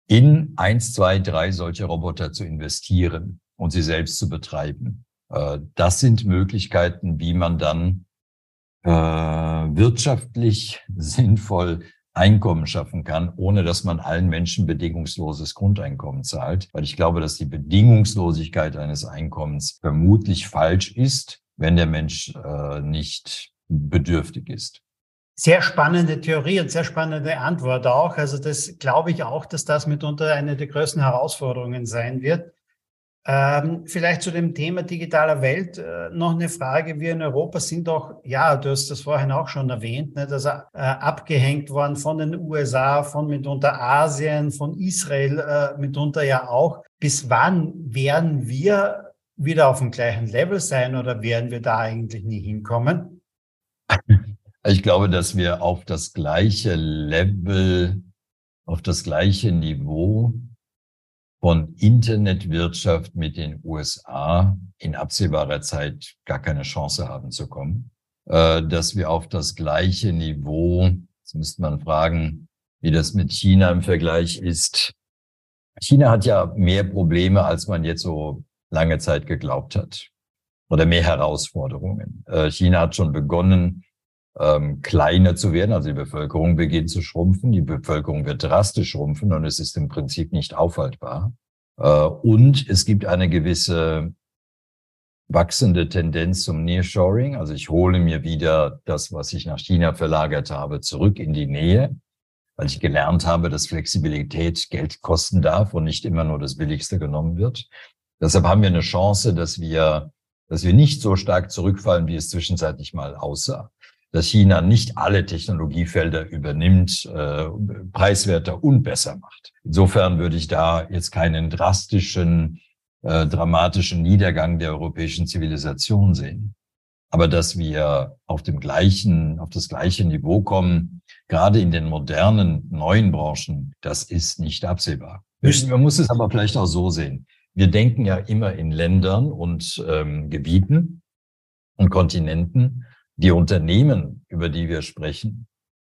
in eins, zwei, drei solche Roboter zu investieren und sie selbst zu betreiben. Äh, das sind Möglichkeiten, wie man dann äh, wirtschaftlich sinnvoll Einkommen schaffen kann, ohne dass man allen Menschen bedingungsloses Grundeinkommen zahlt. Weil ich glaube, dass die Bedingungslosigkeit eines Einkommens vermutlich falsch ist, wenn der Mensch äh, nicht bedürftig ist. Sehr spannende Theorie und sehr spannende Antwort auch. Also das glaube ich auch, dass das mitunter eine der größten Herausforderungen sein wird. Ähm, vielleicht zu dem Thema digitaler Welt äh, noch eine Frage. Wir in Europa sind doch, ja, du hast das vorhin auch schon erwähnt, ne, dass er äh, abgehängt worden von den USA, von mitunter Asien, von Israel äh, mitunter ja auch. Bis wann werden wir wieder auf dem gleichen Level sein oder werden wir da eigentlich nie hinkommen? Ich glaube, dass wir auf das gleiche Level, auf das gleiche Niveau von Internetwirtschaft mit den USA in absehbarer Zeit gar keine Chance haben zu kommen. Äh, dass wir auf das gleiche Niveau, jetzt müsste man fragen, wie das mit China im Vergleich ist. China hat ja mehr Probleme, als man jetzt so lange Zeit geglaubt hat. Oder mehr Herausforderungen. Äh, China hat schon begonnen, ähm, kleiner zu werden. Also die Bevölkerung beginnt zu schrumpfen. Die Bevölkerung wird drastisch schrumpfen und es ist im Prinzip nicht aufhaltbar. Äh, und es gibt eine gewisse wachsende Tendenz zum Nearshoring. Also ich hole mir wieder das, was ich nach China verlagert habe, zurück in die Nähe, weil ich gelernt habe, dass Flexibilität Geld kosten darf und nicht immer nur das Billigste genommen wird. Deshalb haben wir eine Chance, dass wir, dass wir nicht so stark zurückfallen, wie es zwischenzeitlich mal aussah dass China nicht alle Technologiefelder übernimmt, äh, preiswerter und besser macht. Insofern würde ich da jetzt keinen drastischen, äh, dramatischen Niedergang der europäischen Zivilisation sehen. Aber dass wir auf dem gleichen, auf das gleiche Niveau kommen, gerade in den modernen, neuen Branchen, das ist nicht absehbar. Man muss es aber vielleicht auch so sehen. Wir denken ja immer in Ländern und ähm, Gebieten und Kontinenten Die Unternehmen, über die wir sprechen,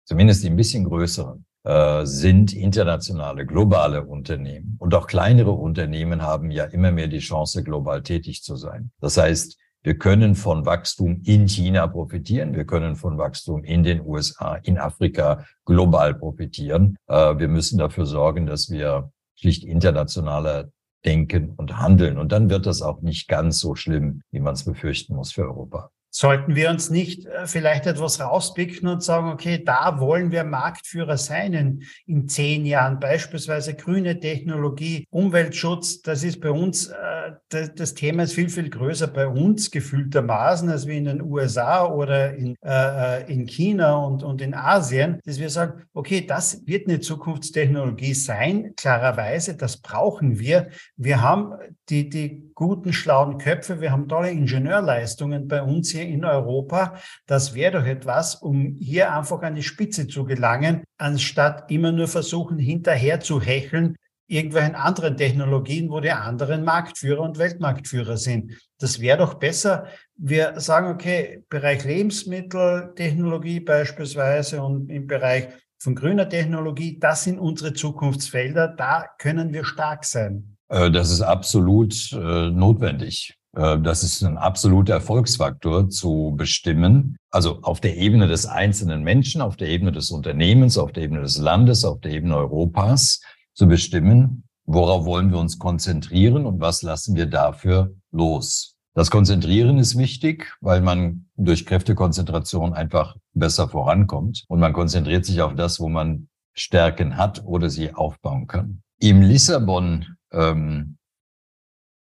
zumindest die ein bisschen größeren, äh, sind internationale, globale Unternehmen. Und auch kleinere Unternehmen haben ja immer mehr die Chance, global tätig zu sein. Das heißt, wir können von Wachstum in China profitieren. Wir können von Wachstum in den USA, in Afrika global profitieren. Äh, wir müssen dafür sorgen, dass wir schlicht internationaler denken und handeln. Und dann wird das auch nicht ganz so schlimm, wie man es befürchten muss für Europa. Sollten wir uns nicht äh, vielleicht etwas rauspicken und sagen, okay, da wollen wir Marktführer sein in, in zehn Jahren, beispielsweise grüne Technologie, Umweltschutz, das ist bei uns, äh, das, das, Thema ist viel, viel größer bei uns gefühltermaßen als wie in den USA oder in, äh, äh, in China und, und in Asien, dass wir sagen, okay, das wird eine Zukunftstechnologie sein, klarerweise, das brauchen wir. Wir haben die, die guten, schlauen Köpfe, wir haben tolle Ingenieurleistungen bei uns hier in Europa. Das wäre doch etwas, um hier einfach an die Spitze zu gelangen, anstatt immer nur versuchen, hinterher zu hecheln, irgendwelchen anderen Technologien, wo die anderen Marktführer und Weltmarktführer sind. Das wäre doch besser. Wir sagen, okay, Bereich Lebensmitteltechnologie beispielsweise und im Bereich von grüner Technologie, das sind unsere Zukunftsfelder, da können wir stark sein. Äh, das ist absolut äh, notwendig. Äh, das ist ein absoluter Erfolgsfaktor zu bestimmen. Also auf der Ebene des einzelnen Menschen, auf der Ebene des Unternehmens, auf der Ebene des Landes, auf der Ebene Europas zu bestimmen, worauf wollen wir uns konzentrieren und was lassen wir dafür los. Das Konzentrieren ist wichtig, weil man durch Kräftekonzentration einfach besser vorankommt und man konzentriert sich auf das, wo man Stärken hat oder sie aufbauen kann. Im Lissabon ähm,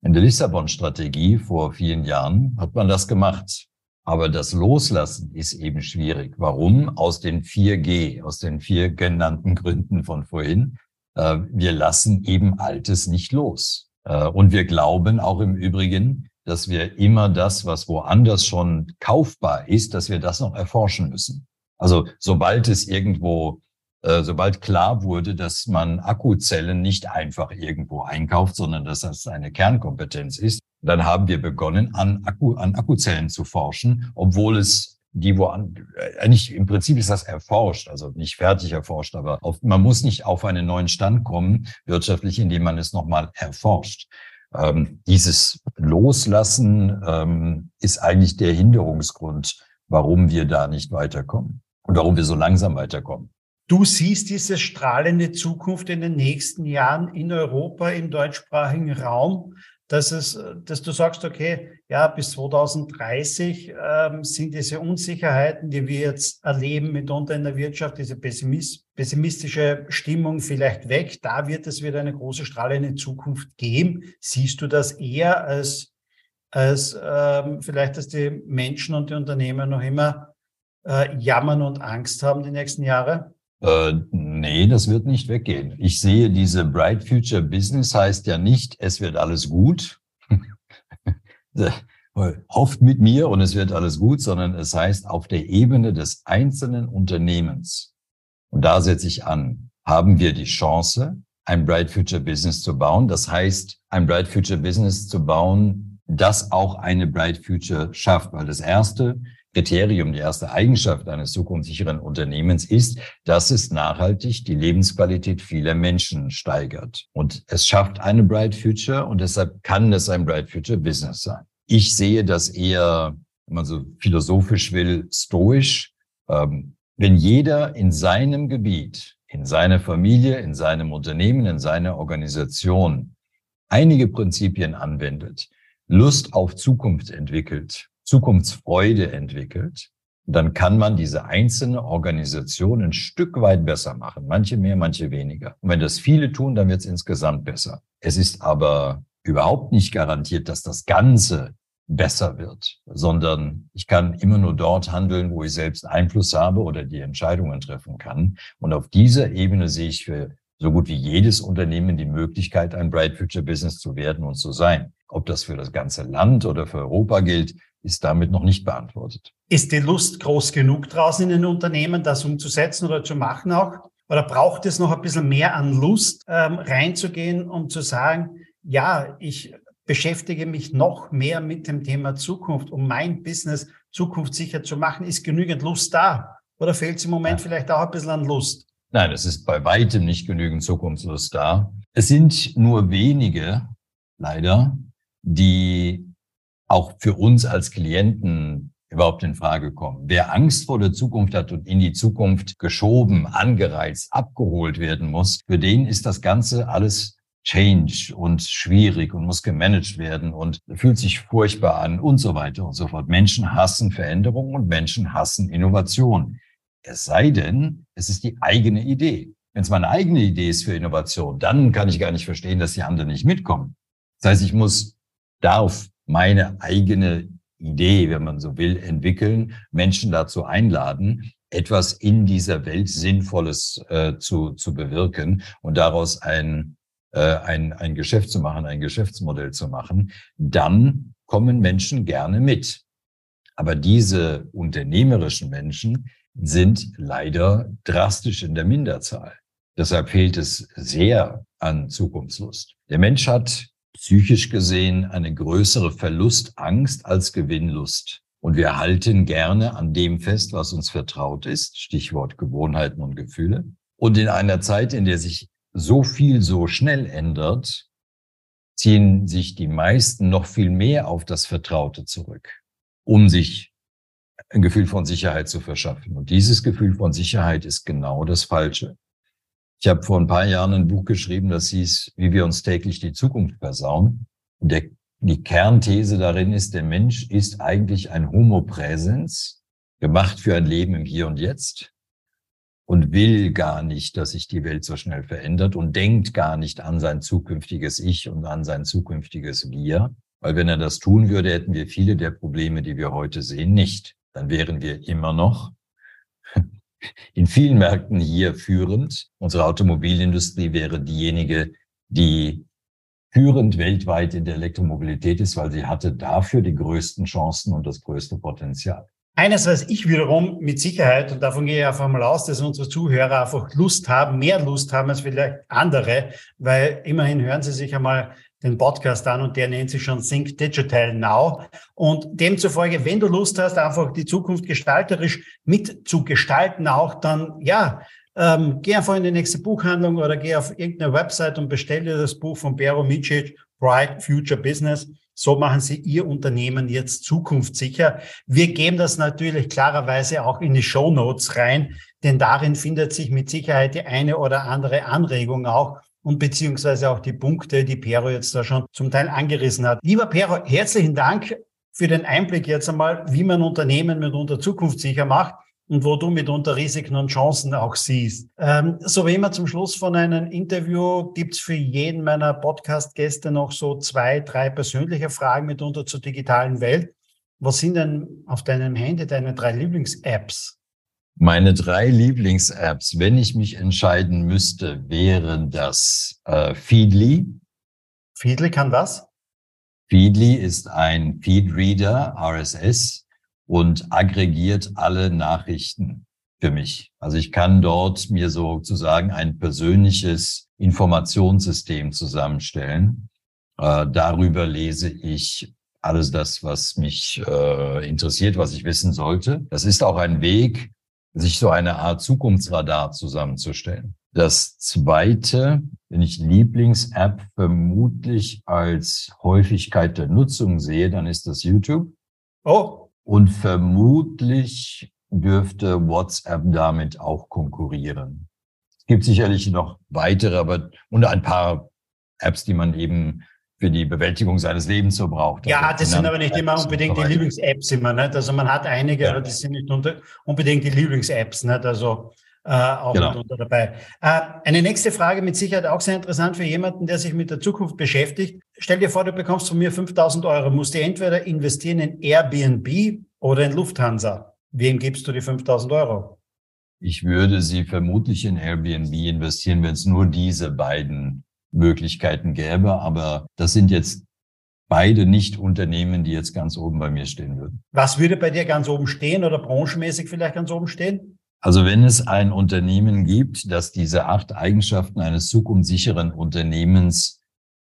in der Lissabon-Strategie vor vielen Jahren hat man das gemacht. Aber das Loslassen ist eben schwierig. Warum? Aus den 4G, aus den vier genannten Gründen von vorhin. Äh, wir lassen eben Altes nicht los. Äh, und wir glauben auch im Übrigen, dass wir immer das, was woanders schon kaufbar ist, dass wir das noch erforschen müssen. Also sobald es irgendwo sobald klar wurde, dass man Akkuzellen nicht einfach irgendwo einkauft, sondern dass das eine Kernkompetenz ist, dann haben wir begonnen, an, Akku, an Akkuzellen zu forschen, obwohl es die wo an, äh, nicht, im Prinzip ist das erforscht, also nicht fertig erforscht, aber auf, man muss nicht auf einen neuen Stand kommen, wirtschaftlich, indem man es nochmal erforscht. Ähm, dieses Loslassen ähm, ist eigentlich der Hinderungsgrund, warum wir da nicht weiterkommen und warum wir so langsam weiterkommen. Du siehst diese strahlende Zukunft in den nächsten Jahren in Europa, im deutschsprachigen Raum, dass es, dass du sagst, okay, ja, bis 2030 ähm, sind diese Unsicherheiten, die wir jetzt erleben mitunter in der Wirtschaft, diese pessimistische Stimmung vielleicht weg. Da wird es wieder eine große strahlende Zukunft geben. Siehst du das eher als, als ähm, vielleicht, dass die Menschen und die Unternehmen noch immer äh, jammern und Angst haben die nächsten Jahre? Äh, nee, das wird nicht weggehen. Ich sehe diese Bright Future Business heißt ja nicht, es wird alles gut. Hofft mit mir und es wird alles gut, sondern es heißt auf der Ebene des einzelnen Unternehmens. Und da setze ich an, haben wir die Chance, ein Bright Future Business zu bauen. Das heißt, ein Bright Future Business zu bauen, das auch eine Bright Future schafft. Weil das erste, Kriterium, die erste Eigenschaft eines zukunftssicheren Unternehmens ist, dass es nachhaltig die Lebensqualität vieler Menschen steigert. Und es schafft eine Bright Future und deshalb kann es ein Bright Future Business sein. Ich sehe das eher, wenn man so philosophisch will, stoisch. Ähm, wenn jeder in seinem Gebiet, in seiner Familie, in seinem Unternehmen, in seiner Organisation einige Prinzipien anwendet, Lust auf Zukunft entwickelt, Zukunftsfreude entwickelt, dann kann man diese einzelne Organisation ein Stück weit besser machen. Manche mehr, manche weniger. Und wenn das viele tun, dann wird es insgesamt besser. Es ist aber überhaupt nicht garantiert, dass das Ganze besser wird, sondern ich kann immer nur dort handeln, wo ich selbst Einfluss habe oder die Entscheidungen treffen kann. Und auf dieser Ebene sehe ich für so gut wie jedes Unternehmen die Möglichkeit, ein Bright Future Business zu werden und zu sein. Ob das für das ganze Land oder für Europa gilt, ist damit noch nicht beantwortet. Ist die Lust groß genug draußen in den Unternehmen, das umzusetzen oder zu machen auch? Oder braucht es noch ein bisschen mehr an Lust, ähm, reinzugehen, um zu sagen, ja, ich beschäftige mich noch mehr mit dem Thema Zukunft, um mein Business zukunftssicher zu machen? Ist genügend Lust da? Oder fehlt es im Moment ja. vielleicht auch ein bisschen an Lust? Nein, es ist bei weitem nicht genügend Zukunftslust da. Es sind nur wenige, leider, die auch für uns als Klienten überhaupt in Frage kommen. Wer Angst vor der Zukunft hat und in die Zukunft geschoben, angereizt, abgeholt werden muss, für den ist das Ganze alles Change und schwierig und muss gemanagt werden und fühlt sich furchtbar an und so weiter und so fort. Menschen hassen Veränderung und Menschen hassen Innovation. Es sei denn, es ist die eigene Idee. Wenn es meine eigene Idee ist für Innovation, dann kann ich gar nicht verstehen, dass die anderen nicht mitkommen. Das heißt, ich muss, darf meine eigene Idee, wenn man so will, entwickeln, Menschen dazu einladen, etwas in dieser Welt Sinnvolles äh, zu, zu bewirken und daraus ein, äh, ein, ein Geschäft zu machen, ein Geschäftsmodell zu machen, dann kommen Menschen gerne mit. Aber diese unternehmerischen Menschen sind leider drastisch in der Minderzahl. Deshalb fehlt es sehr an Zukunftslust. Der Mensch hat psychisch gesehen eine größere Verlustangst als Gewinnlust. Und wir halten gerne an dem fest, was uns vertraut ist, Stichwort Gewohnheiten und Gefühle. Und in einer Zeit, in der sich so viel so schnell ändert, ziehen sich die meisten noch viel mehr auf das Vertraute zurück, um sich ein Gefühl von Sicherheit zu verschaffen. Und dieses Gefühl von Sicherheit ist genau das Falsche. Ich habe vor ein paar Jahren ein Buch geschrieben, das hieß, wie wir uns täglich die Zukunft versauen. Und der, die Kernthese darin ist, der Mensch ist eigentlich ein Homo Präsens, gemacht für ein Leben im Hier und Jetzt und will gar nicht, dass sich die Welt so schnell verändert und denkt gar nicht an sein zukünftiges Ich und an sein zukünftiges Wir. Weil wenn er das tun würde, hätten wir viele der Probleme, die wir heute sehen, nicht. Dann wären wir immer noch in vielen Märkten hier führend. Unsere Automobilindustrie wäre diejenige, die führend weltweit in der Elektromobilität ist, weil sie hatte dafür die größten Chancen und das größte Potenzial. Eines weiß ich wiederum mit Sicherheit, und davon gehe ich einfach mal aus, dass unsere Zuhörer einfach Lust haben, mehr Lust haben als vielleicht andere, weil immerhin hören sie sich einmal den Podcast an und der nennt sich schon Think Digital Now. Und demzufolge, wenn du Lust hast, einfach die Zukunft gestalterisch mitzugestalten, auch dann, ja, ähm, geh einfach in die nächste Buchhandlung oder geh auf irgendeine Website und bestell dir das Buch von Bero Micic, Bright Future Business. So machen Sie Ihr Unternehmen jetzt zukunftssicher. Wir geben das natürlich klarerweise auch in die Show Notes rein, denn darin findet sich mit Sicherheit die eine oder andere Anregung auch, und beziehungsweise auch die Punkte, die Pero jetzt da schon zum Teil angerissen hat. Lieber Pero, herzlichen Dank für den Einblick jetzt einmal, wie man Unternehmen mitunter zukunftssicher macht und wo du mitunter Risiken und Chancen auch siehst. Ähm, so wie immer zum Schluss von einem Interview gibt's für jeden meiner Podcast-Gäste noch so zwei, drei persönliche Fragen mitunter zur digitalen Welt. Was sind denn auf deinem Handy deine drei Lieblings-Apps? Meine drei Lieblings-Apps, wenn ich mich entscheiden müsste, wären das äh, Feedly. Feedly kann was? Feedly ist ein Feedreader, RSS, und aggregiert alle Nachrichten für mich. Also ich kann dort mir sozusagen ein persönliches Informationssystem zusammenstellen. Äh, darüber lese ich alles das, was mich äh, interessiert, was ich wissen sollte. Das ist auch ein Weg, sich so eine Art Zukunftsradar zusammenzustellen. Das zweite, wenn ich Lieblings-App vermutlich als Häufigkeit der Nutzung sehe, dann ist das YouTube. Oh. Und vermutlich dürfte WhatsApp damit auch konkurrieren. Es gibt sicherlich noch weitere, aber und ein paar Apps, die man eben für die Bewältigung seines Lebens so braucht. Ja, also das sind aber nicht immer unbedingt die Lieblings-Apps immer. Nicht? Also man hat einige, ja. aber das sind nicht unbedingt die Lieblings-Apps. Nicht? Also äh, auch genau. mitunter dabei. Äh, eine nächste Frage mit Sicherheit auch sehr interessant für jemanden, der sich mit der Zukunft beschäftigt. Stell dir vor, du bekommst von mir 5000 Euro, musst du entweder investieren in Airbnb oder in Lufthansa. Wem gibst du die 5000 Euro? Ich würde sie vermutlich in Airbnb investieren, wenn es nur diese beiden Möglichkeiten gäbe. Aber das sind jetzt beide nicht Unternehmen, die jetzt ganz oben bei mir stehen würden. Was würde bei dir ganz oben stehen oder branchenmäßig vielleicht ganz oben stehen? Also wenn es ein Unternehmen gibt, das diese acht Eigenschaften eines zukunftssicheren Unternehmens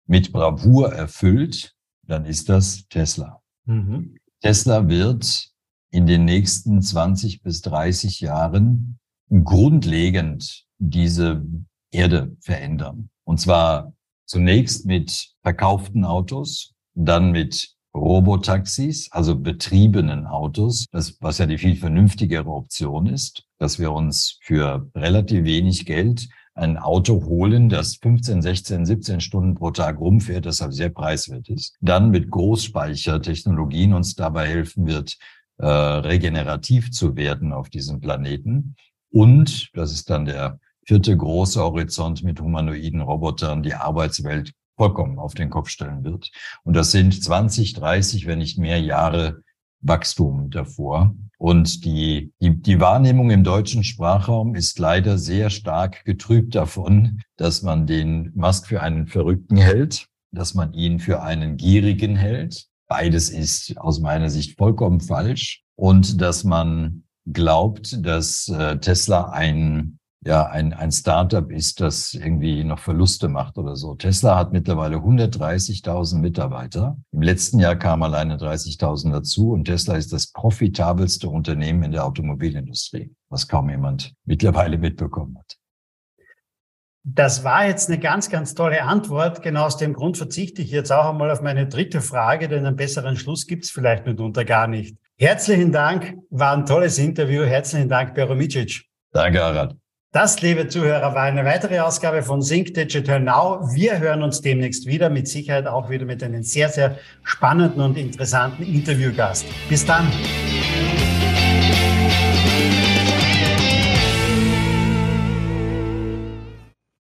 mit Bravour erfüllt, dann ist das Tesla. Mhm. Tesla wird in den nächsten 20 bis 30 Jahren grundlegend diese Erde verändern. Und zwar zunächst mit verkauften Autos, dann mit Robotaxis, also betriebenen Autos, das, was ja die viel vernünftigere Option ist, dass wir uns für relativ wenig Geld ein Auto holen, das 15, 16, 17 Stunden pro Tag rumfährt, deshalb sehr preiswert ist. Dann mit Großspeichertechnologien uns dabei helfen wird, äh, regenerativ zu werden auf diesem Planeten. Und, das ist dann der vierte große Horizont mit humanoiden Robotern, die Arbeitswelt vollkommen auf den Kopf stellen wird. Und das sind 20, 30, wenn nicht mehr Jahre Wachstum davor. Und die, die, die Wahrnehmung im deutschen Sprachraum ist leider sehr stark getrübt davon, dass man den Musk für einen Verrückten hält, dass man ihn für einen Gierigen hält. Beides ist aus meiner Sicht vollkommen falsch. Und dass man glaubt, dass äh, Tesla ein ja ein, ein Startup ist, das irgendwie noch Verluste macht oder so. Tesla hat mittlerweile 130.000 Mitarbeiter. Im letzten Jahr kamen alleine 30.000 dazu und Tesla ist das profitabelste Unternehmen in der Automobilindustrie, was kaum jemand mittlerweile mitbekommen hat. Das war jetzt eine ganz, ganz tolle Antwort. Genau aus dem Grund verzichte ich jetzt auch einmal auf meine dritte Frage, denn einen besseren Schluss gibt es vielleicht mitunter gar nicht. Herzlichen Dank, war ein tolles Interview. Herzlichen Dank, Beromicic. Danke, Harald. Das, liebe Zuhörer, war eine weitere Ausgabe von Sync Digital Now. Wir hören uns demnächst wieder, mit Sicherheit auch wieder mit einem sehr, sehr spannenden und interessanten Interviewgast. Bis dann.